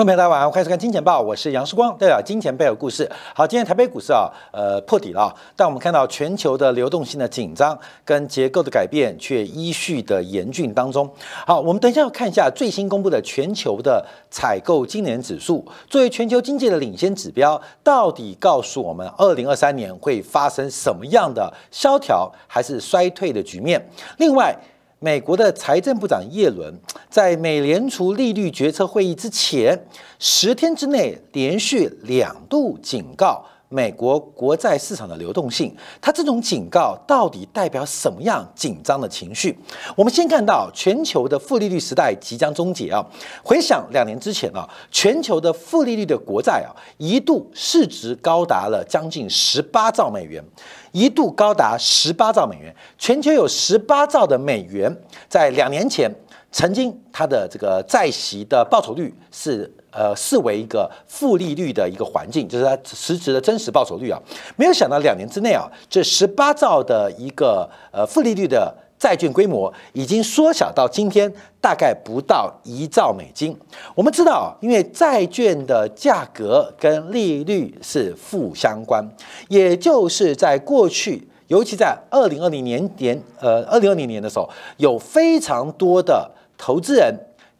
各位朋友，大家晚上欢迎收看《金钱报》，我是杨世光，代表金钱背后故事。好，今天台北股市啊，呃，破底了，但我们看到全球的流动性的紧张跟结构的改变却依序的严峻当中。好，我们等一下要看一下最新公布的全球的采购经理指数，作为全球经济的领先指标，到底告诉我们二零二三年会发生什么样的萧条还是衰退的局面？另外。美国的财政部长耶伦在美联储利率决策会议之前十天之内连续两度警告。美国国债市场的流动性，它这种警告到底代表什么样紧张的情绪？我们先看到全球的负利率时代即将终结啊！回想两年之前啊，全球的负利率的国债啊，一度市值高达了将近十八兆美元，一度高达十八兆美元，全球有十八兆的美元，在两年前曾经它的这个债息的报酬率是。呃，视为一个负利率的一个环境，就是它实质的真实报酬率啊，没有想到两年之内啊，这十八兆的一个呃负利率的债券规模已经缩小到今天大概不到一兆美金。我们知道，因为债券的价格跟利率是负相关，也就是在过去，尤其在二零二零年年呃二零二零年的时候，有非常多的投资人、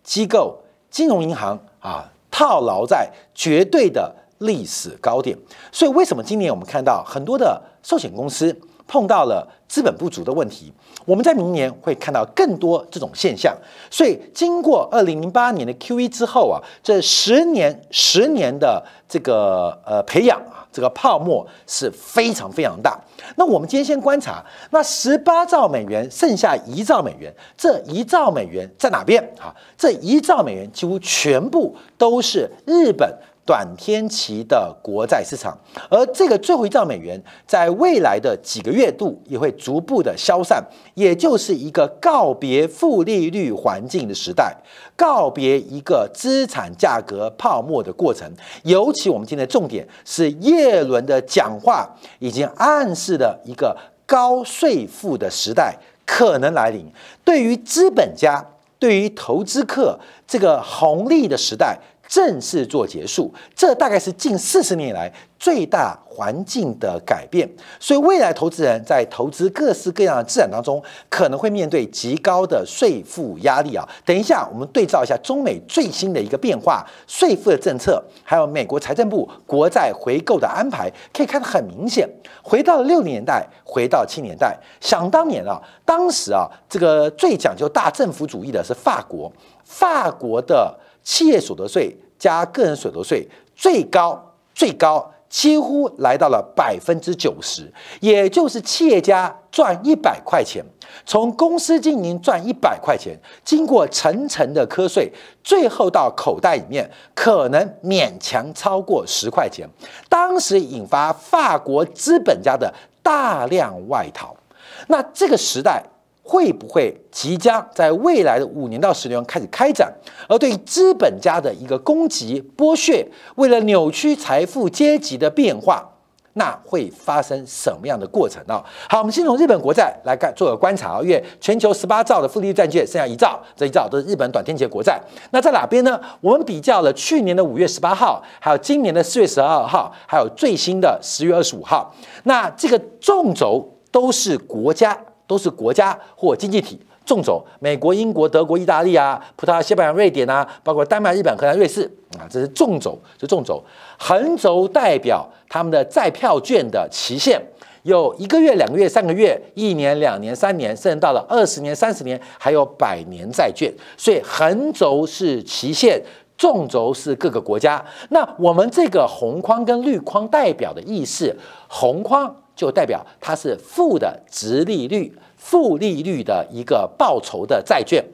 机构、金融银行啊。套牢在绝对的历史高点，所以为什么今年我们看到很多的寿险公司碰到了资本不足的问题？我们在明年会看到更多这种现象。所以经过二零零八年的 Q E 之后啊，这十年十年的这个呃培养啊，这个泡沫是非常非常大。那我们今天先观察，那十八兆美元剩下一兆美元，这一兆美元在哪边？啊，这一兆美元几乎全部都是日本短天期的国债市场，而这个最后一兆美元在未来的几个月度也会逐步的消散，也就是一个告别负利率环境的时代，告别一个资产价格泡沫的过程。尤其我们今天的重点是耶伦的讲话已经暗示。了一个高税负的时代可能来临，对于资本家，对于投资客，这个红利的时代正式做结束。这大概是近四十年以来。最大环境的改变，所以未来投资人在投资各式各样的资产当中，可能会面对极高的税负压力啊。等一下，我们对照一下中美最新的一个变化，税负的政策，还有美国财政部国债回购的安排，可以看得很明显。回到了六零年代，回到七年代，想当年啊，当时啊，这个最讲究大政府主义的是法国，法国的企业所得税加个人所得税最高最高。几乎来到了百分之九十，也就是企业家赚一百块钱，从公司经营赚一百块钱，经过层层的瞌税，最后到口袋里面可能勉强超过十块钱。当时引发法国资本家的大量外逃，那这个时代。会不会即将在未来的五年到十年开始开展？而对资本家的一个攻击、剥削，为了扭曲财富阶级的变化，那会发生什么样的过程呢？好，我们先从日本国债来看做个观察啊，因为全球十八兆的负利率债券剩下一兆，这一兆都是日本短天期国债。那在哪边呢？我们比较了去年的五月十八号，还有今年的四月十二号，还有最新的十月二十五号。那这个纵轴都是国家。都是国家或经济体纵轴，美国、英国、德国、意大利啊，葡萄牙、西班牙、瑞典啊，包括丹麦、日本、荷兰、瑞士啊，这是纵轴，是纵轴。横轴代表他们的债票券的期限，有一个月、两个月、三个月、一年、两年、三年，甚至到了二十年、三十年，还有百年债券。所以横轴是期限，纵轴是各个国家。那我们这个红框跟绿框代表的意思，红框。就代表它是负的值利率、负利率的一个报酬的债券，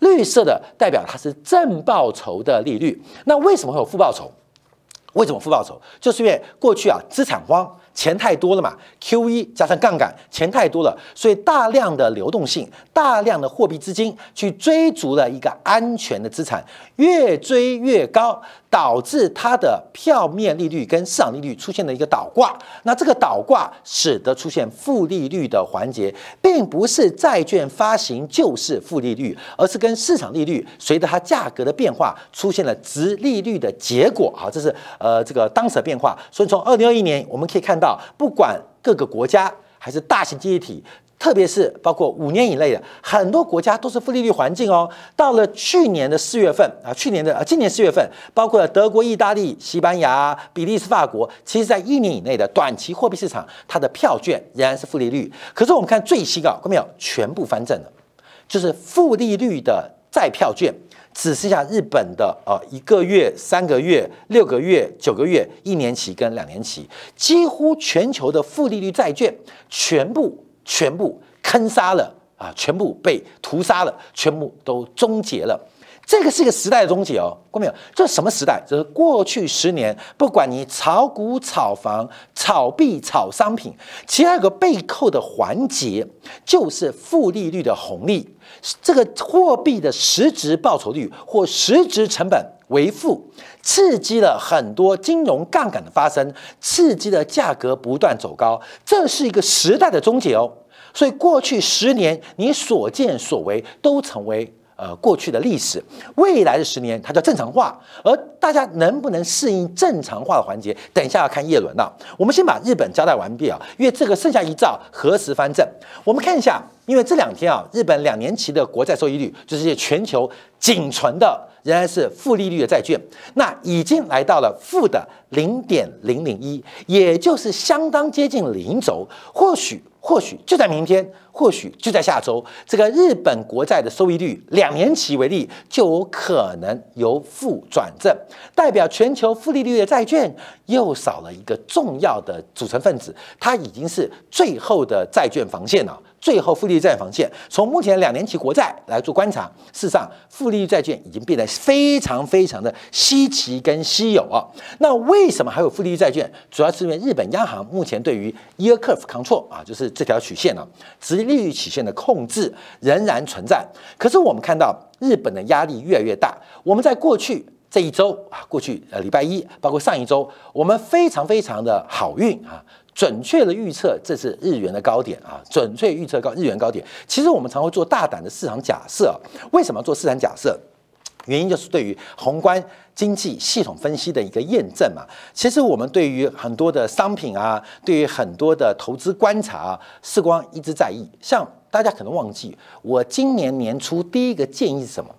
绿色的代表它是正报酬的利率。那为什么会有负报酬？为什么负报酬？就是因为过去啊资产荒，钱太多了嘛，Q E 加上杠杆，钱太多了，所以大量的流动性、大量的货币资金去追逐了一个安全的资产，越追越高，导致它的票面利率跟市场利率出现了一个倒挂。那这个倒挂使得出现负利率的环节，并不是债券发行就是负利率，而是跟市场利率随着它价格的变化出现了值利率的结果。好，这是呃这个当时的变化。所以从二零二一年我们可以看到，到不管各个国家还是大型经济体。特别是包括五年以内的很多国家都是负利率环境哦。到了去年的四月份啊，去年的啊，今年四月份，包括德国、意大利、西班牙、比利时、法国，其实在一年以内的短期货币市场，它的票券仍然是负利率。可是我们看最新啊，看到没有？全部翻正了，就是负利率的债票券只剩下日本的呃一个月、三个月、六个月、九个月、一年期跟两年期，几乎全球的负利率债券全部。全部坑杀了啊！全部被屠杀了，全部都终结了。这个是一个时代的终结哦，过没有？这是什么时代？这是过去十年，不管你炒股、炒房、炒币、炒商品，其实有个背扣的环节，就是负利率的红利。这个货币的实质报酬率或实质成本为负，刺激了很多金融杠杆的发生，刺激了价格不断走高。这是一个时代的终结哦。所以过去十年，你所见所为都成为。呃，过去的历史，未来的十年，它叫正常化，而大家能不能适应正常化的环节，等一下要看叶伦了。我们先把日本交代完毕啊，因为这个剩下一兆何时翻正？我们看一下，因为这两天啊，日本两年期的国债收益率就是全球仅存的仍然是负利率的债券，那已经来到了负的零点零零一，也就是相当接近零轴，或许。或许就在明天，或许就在下周，这个日本国债的收益率，两年期为例，就有可能由负转正，代表全球负利率的债券又少了一个重要的组成分子，它已经是最后的债券防线了。最后，负利率债防线，从目前两年期国债来做观察，事实上，负利率债券已经变得非常非常的稀奇跟稀有啊。那为什么还有负利率债券？主要是因为日本央行目前对于 yield curve control 啊，就是这条曲线呢，直利率曲线的控制仍然存在。可是我们看到日本的压力越来越大。我们在过去这一周啊，过去呃礼拜一，包括上一周，我们非常非常的好运啊。准确的预测，这是日元的高点啊！准确预测高日元高点。其实我们常会做大胆的市场假设。为什么做市场假设？原因就是对于宏观经济系统分析的一个验证嘛。其实我们对于很多的商品啊，对于很多的投资观察啊，世光一直在意。像大家可能忘记，我今年年初第一个建议是什么？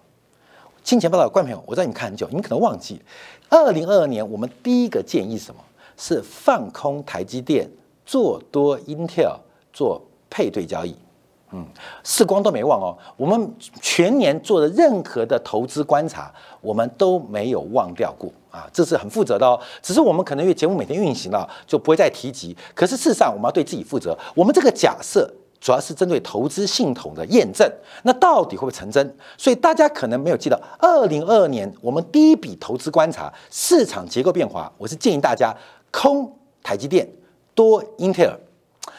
金钱报道的观众朋友，我知道你看很久，你们可能忘记，二零二二年我们第一个建议是什么？是放空台积电，做多 Intel，做配对交易。嗯，四光都没忘哦。我们全年做的任何的投资观察，我们都没有忘掉过啊。这是很负责的哦。只是我们可能因为节目每天运行了，就不会再提及。可是事实上，我们要对自己负责。我们这个假设主要是针对投资系统的验证，那到底会不会成真？所以大家可能没有记得，二零二二年我们第一笔投资观察市场结构变化，我是建议大家。空台积电，多英特尔，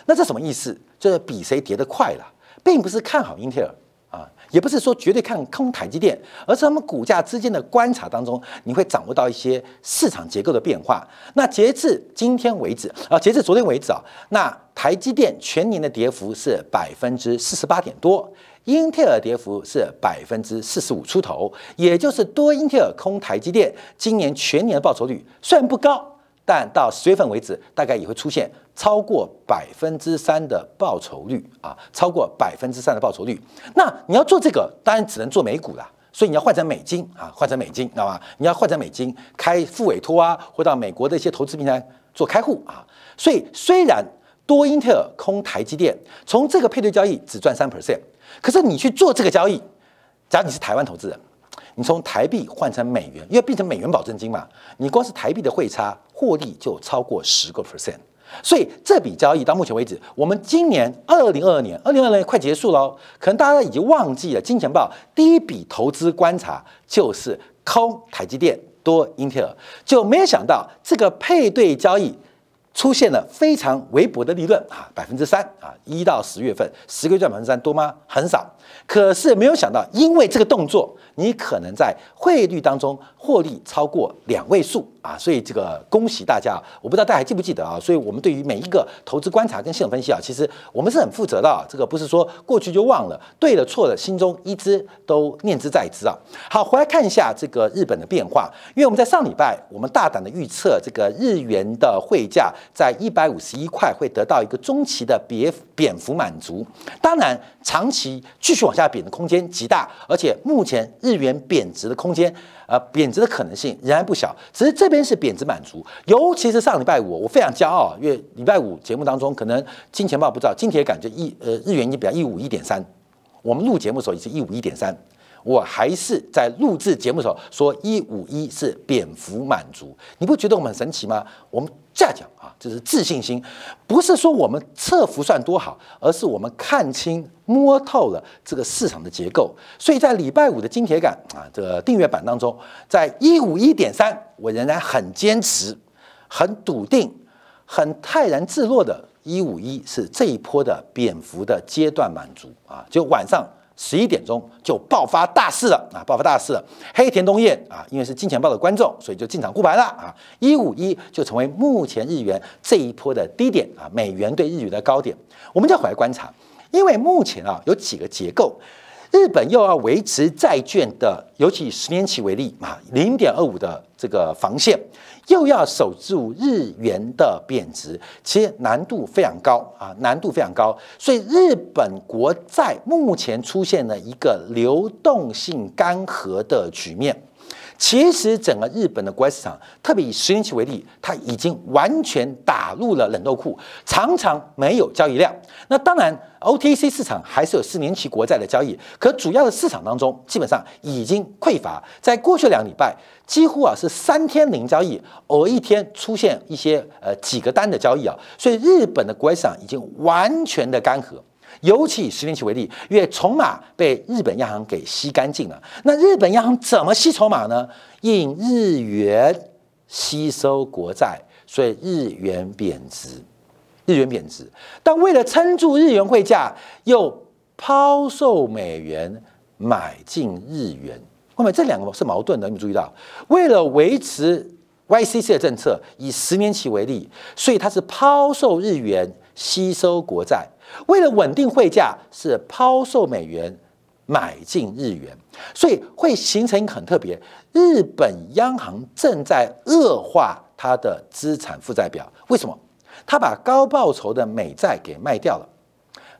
那这什么意思？就是比谁跌得快了，并不是看好英特尔啊，也不是说绝对看空台积电，而是他们股价之间的观察当中，你会掌握到一些市场结构的变化。那截至今天为止啊，截至昨天为止啊，那台积电全年的跌幅是百分之四十八点多，英特尔跌幅是百分之四十五出头，也就是多英特尔空台积电，今年全年的报酬率虽然不高。但到十月份为止，大概也会出现超过百分之三的报酬率啊，超过百分之三的报酬率。那你要做这个，当然只能做美股了，所以你要换成美金啊，换成美金，知道吗？你要换成美金开副委托啊，或到美国的一些投资平台做开户啊。所以虽然多英特尔空台积电，从这个配对交易只赚三 percent，可是你去做这个交易，假如你是台湾投资人。你从台币换成美元，因为变成美元保证金嘛，你光是台币的汇差获利就超过十个 percent，所以这笔交易到目前为止，我们今年二零二二年，二零二二年快结束了，可能大家已经忘记了金钱豹第一笔投资观察就是空台积电多英特尔，就没有想到这个配对交易出现了非常微薄的利润啊，百分之三啊，一到十月份十个月赚百分之三多吗？很少。可是没有想到，因为这个动作，你可能在汇率当中获利超过两位数啊，所以这个恭喜大家。我不知道大家还记不记得啊？所以我们对于每一个投资观察跟系统分析啊，其实我们是很负责的啊。这个不是说过去就忘了，对了错了，心中一直都念之在之啊。好，回来看一下这个日本的变化，因为我们在上礼拜我们大胆的预测这个日元的汇价在一百五十一块会得到一个中期的别贬幅满足，当然长期继继续往下贬的空间极大，而且目前日元贬值的空间，呃，贬值的可能性仍然不小。只是这边是贬值满足，尤其是上礼拜五，我非常骄傲，因为礼拜五节目当中，可能金钱豹不知道，金铁感觉一呃日元已经比较一五一点三，我们录节目的时候也是一五一点三，我还是在录制节目的时候说一五一是蝙蝠满足，你不觉得我们很神奇吗？我们。这样讲啊，就是自信心，不是说我们测幅算多好，而是我们看清摸透了这个市场的结构。所以在礼拜五的金铁杆啊，这个订阅版当中，在一五一点三，我仍然很坚持、很笃定、很泰然自若的，一五一是这一波的蝙蝠的阶段满足啊，就晚上。十一点钟就爆发大事了啊！爆发大事了，黑田东彦啊，因为是金钱豹的观众，所以就进场护盘了啊！一五一就成为目前日元这一波的低点啊，美元对日元的高点。我们再回来观察，因为目前啊有几个结构，日本又要维持债券的，尤其以十年期为例啊，零点二五的这个防线。又要守住日元的贬值，其实难度非常高啊，难度非常高。所以日本国债目前出现了一个流动性干涸的局面。其实整个日本的国债市场，特别以十年期为例，它已经完全打入了冷冻库，常常没有交易量。那当然，OTC 市场还是有四年期国债的交易，可主要的市场当中基本上已经匮乏。在过去两礼拜，几乎啊是三天零交易，偶一天出现一些呃几个单的交易啊，所以日本的国债市场已经完全的干涸。尤其以十年期为例，因为筹码被日本央行给吸干净了。那日本央行怎么吸筹码呢？印日元吸收国债，所以日元贬值，日元贬值。但为了撑住日元汇价，又抛售美元买进日元。后面这两个是矛盾的，你注意到？为了维持 YCC 的政策，以十年期为例，所以它是抛售日元吸收国债。为了稳定汇价，是抛售美元买进日元，所以会形成一个很特别。日本央行正在恶化它的资产负债表。为什么？他把高报酬的美债给卖掉了，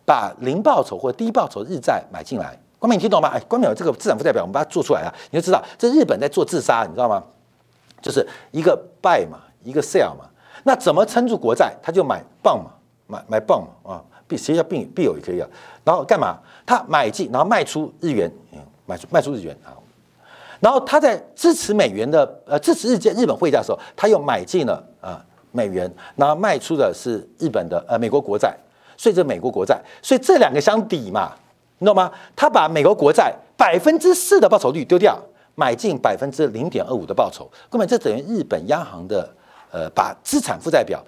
把零报酬或低报酬日债买进来。光明，你听懂吗？哎，光明，这个资产负债表我们把它做出来了，你就知道这日本在做自杀，你知道吗？就是一个 buy 嘛，一个 sell 嘛。那怎么撑住国债？他就买镑嘛，买买镑嘛啊。必实际上必必有也可以啊，然后干嘛？他买进，然后卖出日元，嗯，卖出卖出日元啊，然后他在支持美元的呃支持日日日本汇价的时候，他又买进了啊美元，然后卖出的是日本的呃美国国债，所以这美国国债，所以这两个相抵嘛，你懂吗？他把美国国债百分之四的报酬率丢掉，买进百分之零点二五的报酬，根本这等于日本央行的呃把资产负债表。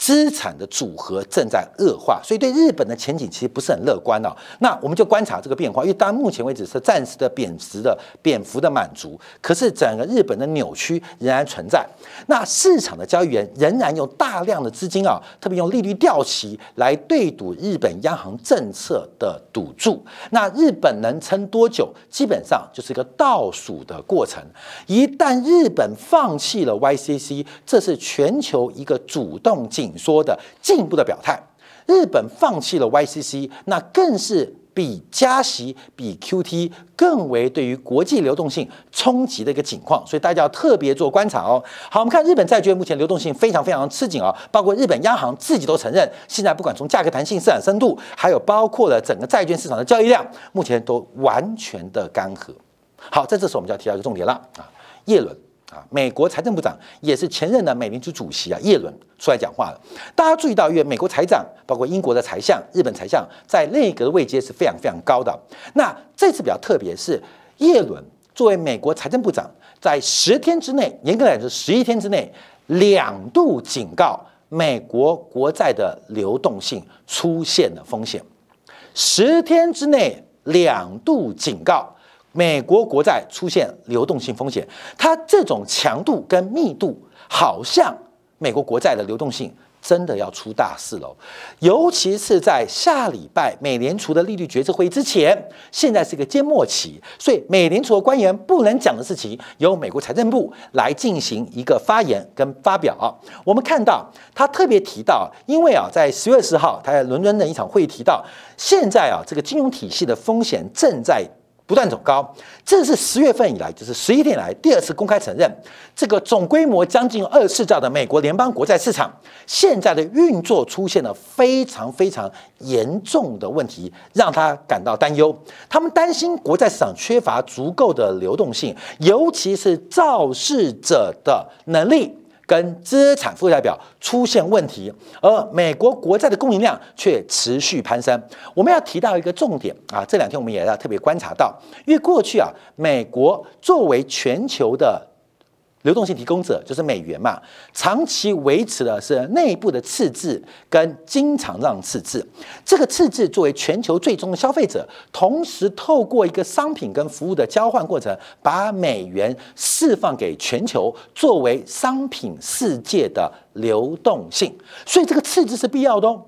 资产的组合正在恶化，所以对日本的前景其实不是很乐观哦。那我们就观察这个变化，因为到目前为止是暂时的贬值的贬幅的满足，可是整个日本的扭曲仍然存在。那市场的交易员仍然用大量的资金啊，特别用利率掉期来对赌日本央行政策的赌注。那日本能撑多久？基本上就是一个倒数的过程。一旦日本放弃了 YCC，这是全球一个主动进性。说的进一步的表态，日本放弃了 YCC，那更是比加息、比 QT 更为对于国际流动性冲击的一个情况，所以大家要特别做观察哦。好，我们看日本债券目前流动性非常非常吃紧啊，包括日本央行自己都承认，现在不管从价格弹性、市场深度，还有包括了整个债券市场的交易量，目前都完全的干涸。好，在这时候我们就要提到一个重点了啊，叶伦。啊，美国财政部长也是前任的美联储主席啊，耶伦出来讲话了。大家注意到，因为美国财长，包括英国的财相、日本财相，在内阁的位阶是非常非常高的。那这次比较特别，是耶伦作为美国财政部长，在十天之内，严格来说十一天之内，两度警告美国国债的流动性出现了风险，十天之内两度警告美国国债出现流动性风险，它这种强度跟密度，好像美国国债的流动性。真的要出大事喽！尤其是在下礼拜美联储的利率决策会议之前，现在是一个缄默期，所以美联储的官员不能讲的事情，由美国财政部来进行一个发言跟发表。我们看到他特别提到，因为啊，在十月十号他在伦敦的一场会议提到，现在啊，这个金融体系的风险正在。不断走高，这是十月份以来，就是十一天来第二次公开承认，这个总规模将近二四兆的美国联邦国债市场，现在的运作出现了非常非常严重的问题，让他感到担忧。他们担心国债市场缺乏足够的流动性，尤其是造市者的能力。跟资产负债表出现问题，而美国国债的供应量却持续攀升。我们要提到一个重点啊，这两天我们也要特别观察到，因为过去啊，美国作为全球的。流动性提供者就是美元嘛，长期维持的是内部的赤字跟经常让赤字。这个赤字作为全球最终的消费者，同时透过一个商品跟服务的交换过程，把美元释放给全球，作为商品世界的流动性。所以这个赤字是必要的哦。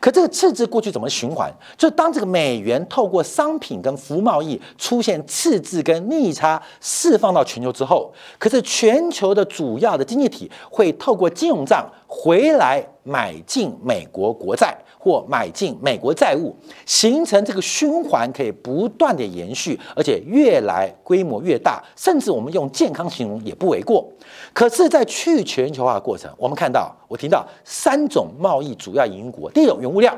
可这个赤字过去怎么循环？就当这个美元透过商品跟服务贸易出现赤字跟逆差释放到全球之后，可是全球的主要的经济体会透过金融账回来买进美国国债或买进美国债务，形成这个循环可以不断的延续，而且越来规模越大，甚至我们用健康形容也不为过。可是，在去全球化过程，我们看到，我听到三种贸易主要营运国，第一种原物料，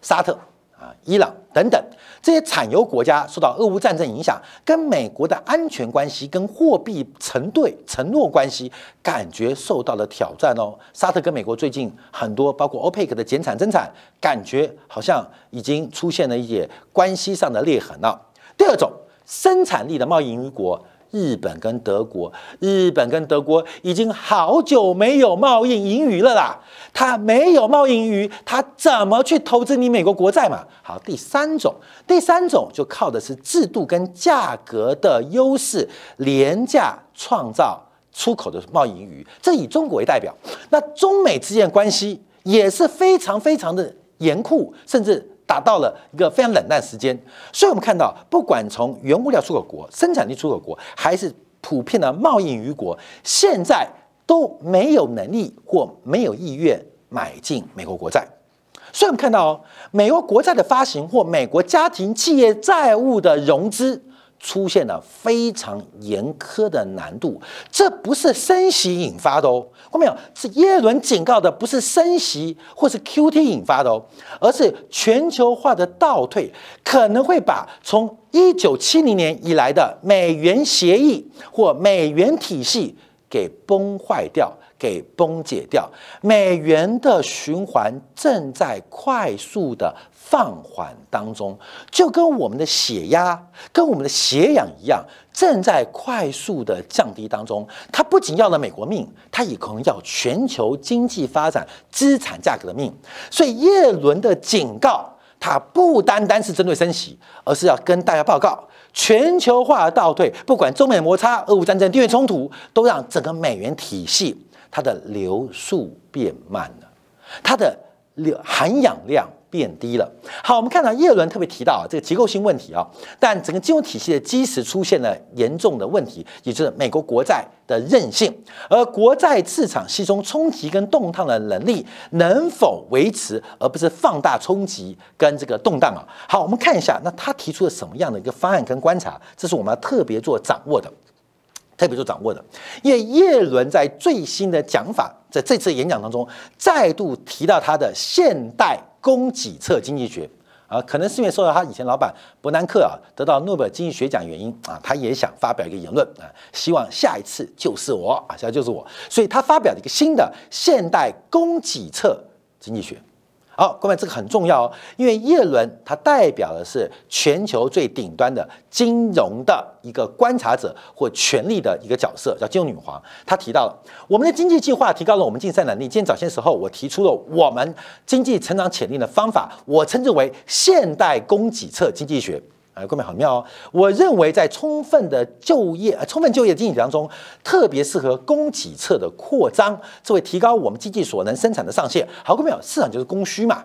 沙特啊、伊朗等等这些产油国家受到俄乌战争影响，跟美国的安全关系、跟货币承兑承诺关系，感觉受到了挑战哦。沙特跟美国最近很多，包括 OPEC 的减产增产，感觉好像已经出现了一些关系上的裂痕了。第二种生产力的贸易与国。日本跟德国，日本跟德国已经好久没有贸易盈余了啦。它没有贸易盈余，它怎么去投资你美国国债嘛？好，第三种，第三种就靠的是制度跟价格的优势，廉价创造出口的贸易盈余。这以中国为代表，那中美之间关系也是非常非常的严酷，甚至。达到了一个非常冷淡时间，所以我们看到，不管从原物料出口国、生产力出口国，还是普遍的贸易余国，现在都没有能力或没有意愿买进美国国债。所以我们看到哦，美国国债的发行或美国家庭企业债务的融资。出现了非常严苛的难度，这不是升息引发的哦，看到没有？是耶伦警告的，不是升息或是 Q T 引发的哦，而是全球化的倒退，可能会把从一九七零年以来的美元协议或美元体系给崩坏掉。给崩解掉，美元的循环正在快速的放缓当中，就跟我们的血压、跟我们的血氧一样，正在快速的降低当中。它不仅要了美国命，它也可能要全球经济发展、资产价格的命。所以叶伦的警告，它不单单是针对升息，而是要跟大家报告，全球化的倒退，不管中美摩擦、俄乌战争、地缘冲突，都让整个美元体系。它的流速变慢了，它的流含氧量变低了。好，我们看到叶伦特别提到啊，这个结构性问题啊，但整个金融体系的基石出现了严重的问题，也就是美国国债的韧性，而国债市场吸收冲击跟动荡的能力能否维持，而不是放大冲击跟这个动荡啊。好，我们看一下，那他提出了什么样的一个方案跟观察，这是我们要特别做掌握的。特别做掌握的，因为叶伦在最新的讲法，在这次演讲当中，再度提到他的现代供给侧经济学啊，可能是因为受到他以前老板伯南克啊得到诺贝尔经济学奖原因啊，他也想发表一个言论啊，希望下一次就是我啊，下就是我，所以他发表了一个新的现代供给侧经济学。好，各位，这个很重要哦，因为耶伦他代表的是全球最顶端的金融的一个观察者或权力的一个角色，叫金融女皇。她提到了我们的经济计划提高了我们竞赛能力。今天早些时候，我提出了我们经济成长潜力的方法，我称之为现代供给侧经济学。啊，各位好妙哦！我认为在充分的就业、充分就业经济当中，特别适合供给侧的扩张，这会提高我们经济所能生产的上限。好，各位没有？市场就是供需嘛。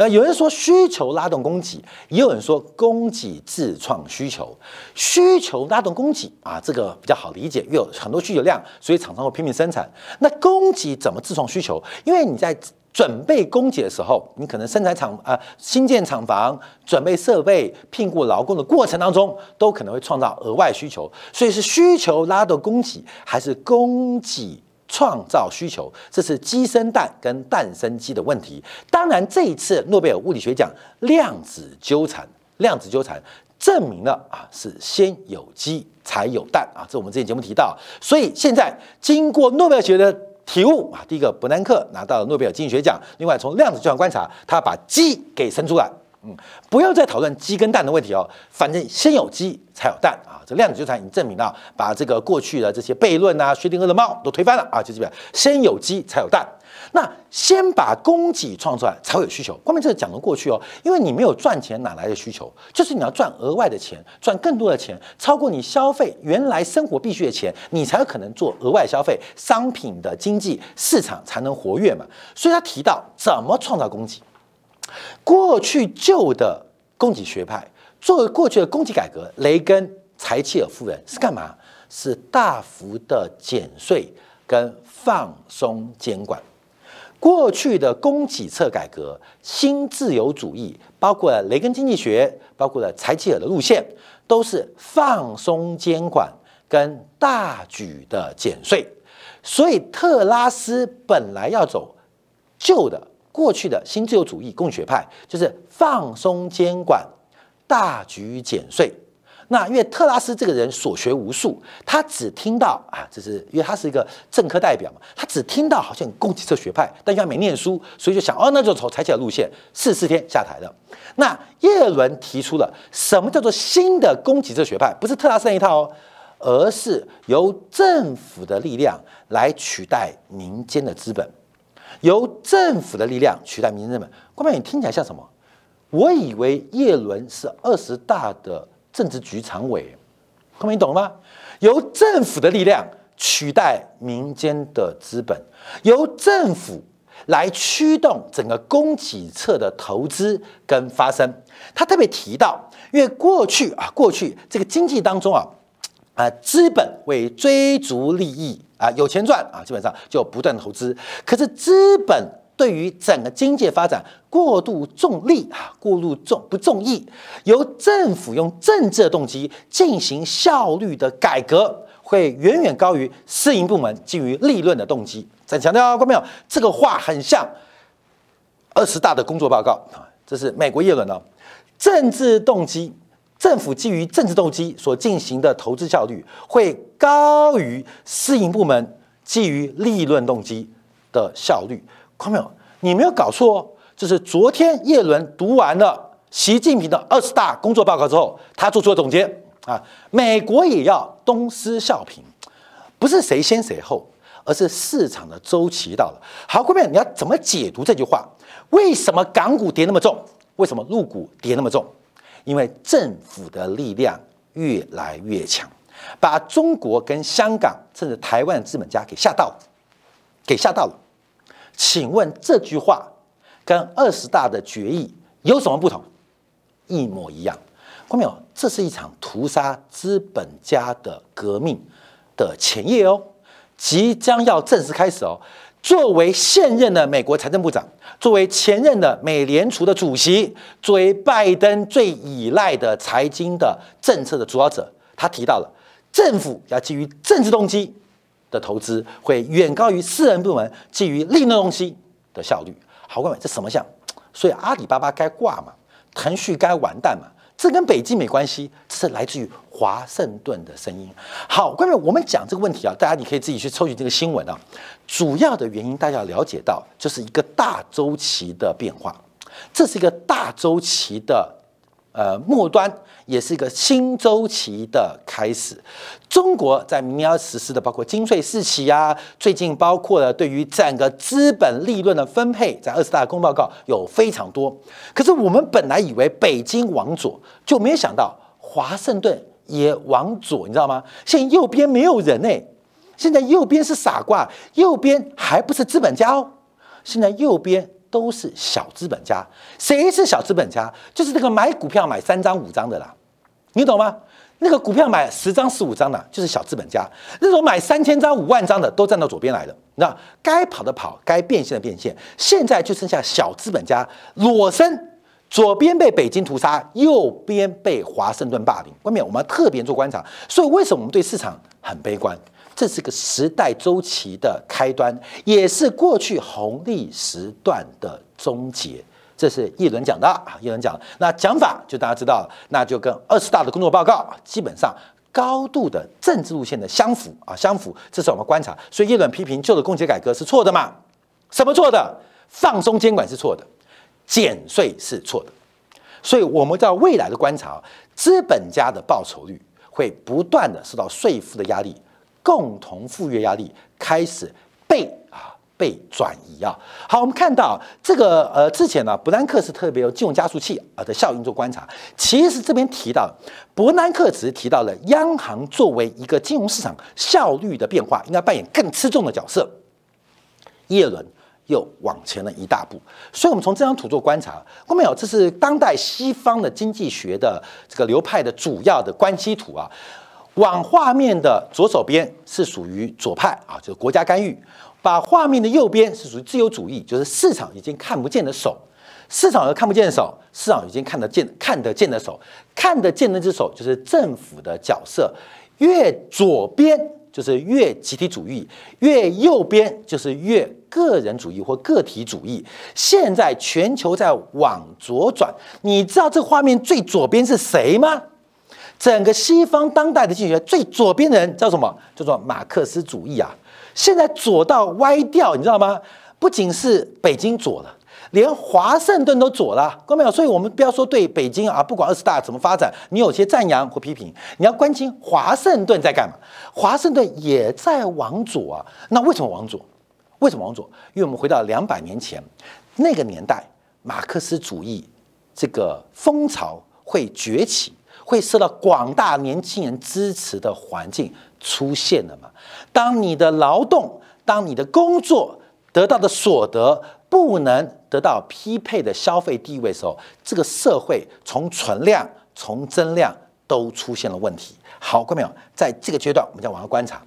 呃，有人说需求拉动供给，也有人说供给自创需求。需求拉动供给啊，这个比较好理解，因为有很多需求量，所以厂商会拼命生产。那供给怎么自创需求？因为你在准备供给的时候，你可能生产厂啊新建厂房、准备设备、聘雇劳工的过程当中，都可能会创造额外需求。所以是需求拉动供给，还是供给创造需求？这是鸡生蛋跟蛋生鸡的问题。当然，这一次诺贝尔物理学奖量子纠缠，量子纠缠证明了啊是先有鸡才有蛋啊，这我们之前节目提到。所以现在经过诺贝尔学的。体悟啊，第一个伯南克拿到了诺贝尔经济学奖。另外，从量子计算观察，他把鸡给生出来。嗯，不要再讨论鸡跟蛋的问题哦，反正先有鸡才有蛋啊。这量子纠缠已经证明了，把这个过去的这些悖论啊、薛定谔的猫都推翻了啊，就这边先有鸡才有蛋。那先把供给创出来，才会有需求。光明这个讲得过去哦，因为你没有赚钱，哪来的需求？就是你要赚额外的钱，赚更多的钱，超过你消费原来生活必须的钱，你才有可能做额外消费，商品的经济市场才能活跃嘛。所以他提到怎么创造供给。过去旧的供给学派，作为过去的供给改革，雷根、柴契尔夫人是干嘛？是大幅的减税跟放松监管。过去的供给侧改革、新自由主义，包括了雷根经济学，包括了柴契尔的路线，都是放松监管跟大举的减税。所以特拉斯本来要走旧的过去的新自由主义共学派，就是放松监管、大举减税。那因为特拉斯这个人所学无术，他只听到啊，这是因为他是一个政科代表嘛，他只听到好像供给侧学派，但因为没念书，所以就想哦，那就走采取的路线，四四天下台的。那叶伦提出了什么叫做新的供给侧学派？不是特拉斯那一套哦，而是由政府的力量来取代民间的资本，由政府的力量取代民间资本。关妹，你听起来像什么？我以为叶伦是二十大的。政治局常委，各位你懂了吗？由政府的力量取代民间的资本，由政府来驱动整个供给侧的投资跟发生。他特别提到，因为过去啊，过去这个经济当中啊，啊，资本为追逐利益啊，有钱赚啊，基本上就不断投资。可是资本。对于整个经济发展过度重利啊，过度重不重义，由政府用政治动机进行效率的改革，会远远高于私营部门基于利润的动机。再强调，看到没有？这个话很像二十大的工作报告啊，这是美国耶伦哦。政治动机，政府基于政治动机所进行的投资效率，会高于私营部门基于利润动机的效率。看到没有？你没有搞错哦。就是昨天叶伦读完了习近平的二十大工作报告之后，他做出了总结啊。美国也要东施效颦，不是谁先谁后，而是市场的周期到了。好，各位，你要怎么解读这句话？为什么港股跌那么重？为什么陆股跌那么重？因为政府的力量越来越强，把中国跟香港甚至台湾资本家给吓到了，给吓到了。请问这句话跟二十大的决议有什么不同？一模一样，看没有？这是一场屠杀资本家的革命的前夜哦，即将要正式开始哦。作为现任的美国财政部长，作为前任的美联储的主席，作为拜登最依赖的财经的政策的主导者，他提到了政府要基于政治动机。的投资会远高于私人部门基于利润东西的效率。好，各位，这什么像？所以阿里巴巴该挂嘛？腾讯该完蛋嘛？这跟北京没关系，这是来自于华盛顿的声音。好，关于，我们讲这个问题啊，大家你可以自己去抽取这个新闻啊。主要的原因大家要了解到，就是一个大周期的变化，这是一个大周期的。呃，末端也是一个新周期的开始。中国在明年要实施的，包括金税四期啊，最近包括了对于整个资本利润的分配，在二十大公报告有非常多。可是我们本来以为北京往左，就没有想到华盛顿也往左，你知道吗？现在右边没有人哎，现在右边是傻瓜，右边还不是资本家哦，现在右边。都是小资本家，谁是小资本家？就是那个买股票买三张五张的啦，你懂吗？那个股票买十张十五张的，就是小资本家。那种买三千张五万张的，都站到左边来了。那该跑的跑，该变现的变现。现在就剩下小资本家裸身，左边被北京屠杀，右边被华盛顿霸凌。外面我们要特别做观察。所以为什么我们对市场很悲观？这是个时代周期的开端，也是过去红利时段的终结。这是叶伦讲的啊，叶伦讲。那讲法就大家知道了，那就跟二十大的工作报告基本上高度的政治路线的相符啊，相符。这是我们观察。所以叶伦批评旧的供给改革是错的嘛？什么错的？放松监管是错的，减税是错的。所以我们在未来的观察，资本家的报酬率会不断的受到税负的压力。共同富裕压力开始被啊被转移啊。好，我们看到这个呃之前呢，伯南克是特别有金融加速器啊的效应做观察。其实这边提到，伯南克只是提到了央行作为一个金融市场效率的变化，应该扮演更吃重的角色。耶伦又往前了一大步。所以，我们从这张图做观察，后面有这是当代西方的经济学的这个流派的主要的关系图啊。往画面的左手边是属于左派啊，就是国家干预；把画面的右边是属于自由主义，就是市场已经看不见的手。市场有看不见的手，市场已经看得见、看得见的手，看得见那只手就是政府的角色。越左边就是越集体主义，越右边就是越个人主义或个体主义。现在全球在往左转，你知道这画面最左边是谁吗？整个西方当代的经济学最左边的人叫什么？叫做马克思主义啊！现在左到歪掉，你知道吗？不仅是北京左了，连华盛顿都左了，各位没有？所以我们不要说对北京啊，不管二十大怎么发展，你有些赞扬或批评，你要关心华盛顿在干嘛？华盛顿也在往左啊！那为什么往左？为什么往左？因为我们回到两百年前那个年代，马克思主义这个风潮会崛起。会受到广大年轻人支持的环境出现了吗？当你的劳动，当你的工作得到的所得不能得到匹配的消费地位的时候，这个社会从存量、从增量都出现了问题。好，各位朋友，在这个阶段，我们再往下观察，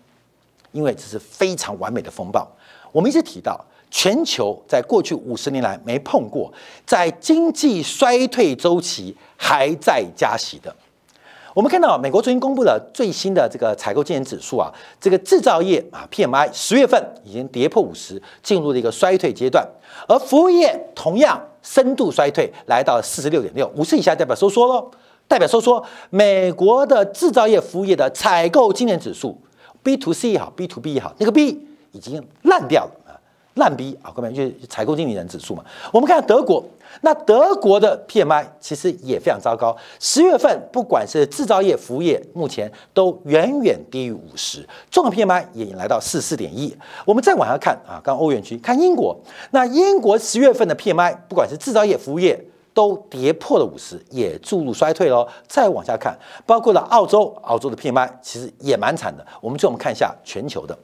因为这是非常完美的风暴。我们一直提到，全球在过去五十年来没碰过，在经济衰退周期还在加息的。我们看到美国最近公布了最新的这个采购经理指数啊，这个制造业啊 PMI 十月份已经跌破五十，进入了一个衰退阶段，而服务业同样深度衰退，来到四十六点六，五十以下代表收缩喽，代表收缩。美国的制造业服务业的采购经理指数 B to C 也好，B to B 也好，那个 B 已经烂掉了。烂逼啊！各位就是采购经理人指数嘛。我们看下德国，那德国的 PMI 其实也非常糟糕。十月份不管是制造业、服务业，目前都远远低于五十。综合 PMI 也来到四四点一。我们再往下看啊，刚欧元区看英国，那英国十月份的 PMI 不管是制造业、服务业都跌破了五十，也注入衰退喽。再往下看，包括了澳洲，澳洲的 PMI 其实也蛮惨的。我们就我们看一下全球的。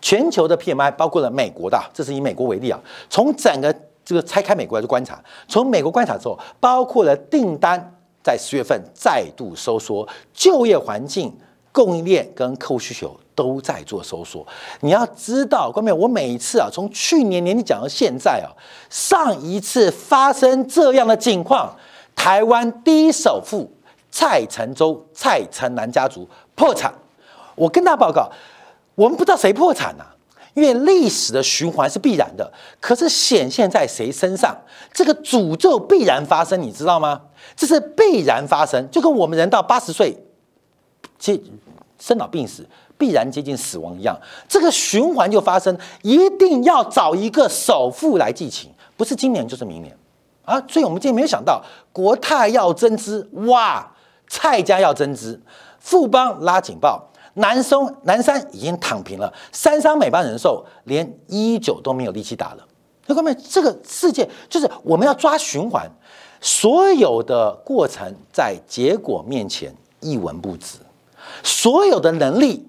全球的 PMI 包括了美国的，这是以美国为例啊。从整个这个拆开美国来观察，从美国观察之后，包括了订单在十月份再度收缩，就业环境、供应链跟客户需求都在做收缩。你要知道，关键我每一次啊，从去年年底讲到现在啊，上一次发生这样的情况，台湾第一首富蔡成洲、蔡成南家族破产。我跟大家报告。我们不知道谁破产呐，因为历史的循环是必然的。可是显现在谁身上？这个诅咒必然发生，你知道吗？这是必然发生，就跟我们人到八十岁接生老病死，必然接近死亡一样。这个循环就发生，一定要找一个首富来寄情，不是今年就是明年啊！所以我们今天没有想到国泰要增资，哇，蔡家要增资，富邦拉警报。南松南山已经躺平了，三商美邦人寿连一九都没有力气打了。各位们，这个世界就是我们要抓循环，所有的过程在结果面前一文不值，所有的能力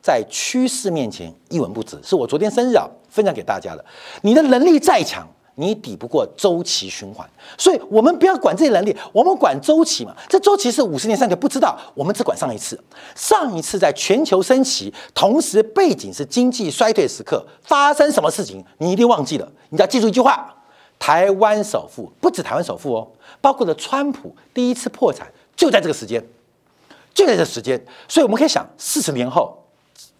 在趋势面前一文不值。是我昨天生日啊，分享给大家的。你的能力再强。你抵不过周期循环，所以我们不要管这些能力，我们管周期嘛。这周期是五十年、三年，不知道。我们只管上一次，上一次在全球升旗，同时背景是经济衰退时刻，发生什么事情，你一定忘记了。你要记住一句话：台湾首富不止台湾首富哦，包括了川普第一次破产就在这个时间，就在这时间。所以我们可以想，四十年后，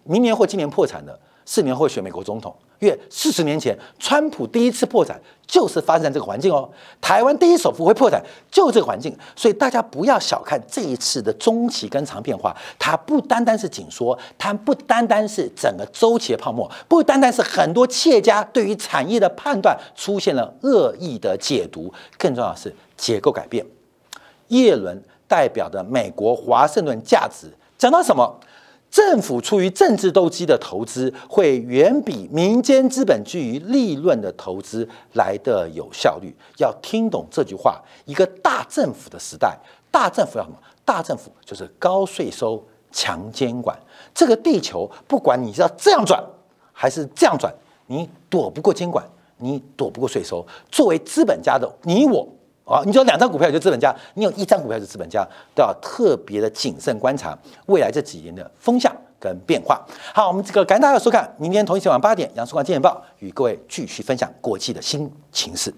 明年或今年破产的，四年后选美国总统。约四十年前，川普第一次破产就是发生在这个环境哦。台湾第一首富会破产，就这个环境。所以大家不要小看这一次的中期跟长变化，它不单单是紧缩，它不单单是整个周期的泡沫，不单单是很多企业家对于产业的判断出现了恶意的解读，更重要的是结构改变。叶伦代表的美国华盛顿价值讲到什么？政府出于政治动机的投资，会远比民间资本基于利润的投资来的有效率。要听懂这句话，一个大政府的时代，大政府要什么？大政府就是高税收、强监管。这个地球，不管你是要这样转还是这样转，你躲不过监管，你躲不过税收。作为资本家的你我。啊，你有两张股票就资本家，你有一张股票就资本家，都要特别的谨慎观察未来这几年的风向跟变化。好，我们这个感谢大家收看，明天同一时间晚八点，杨树光经典报与各位继续分享国际的新情势。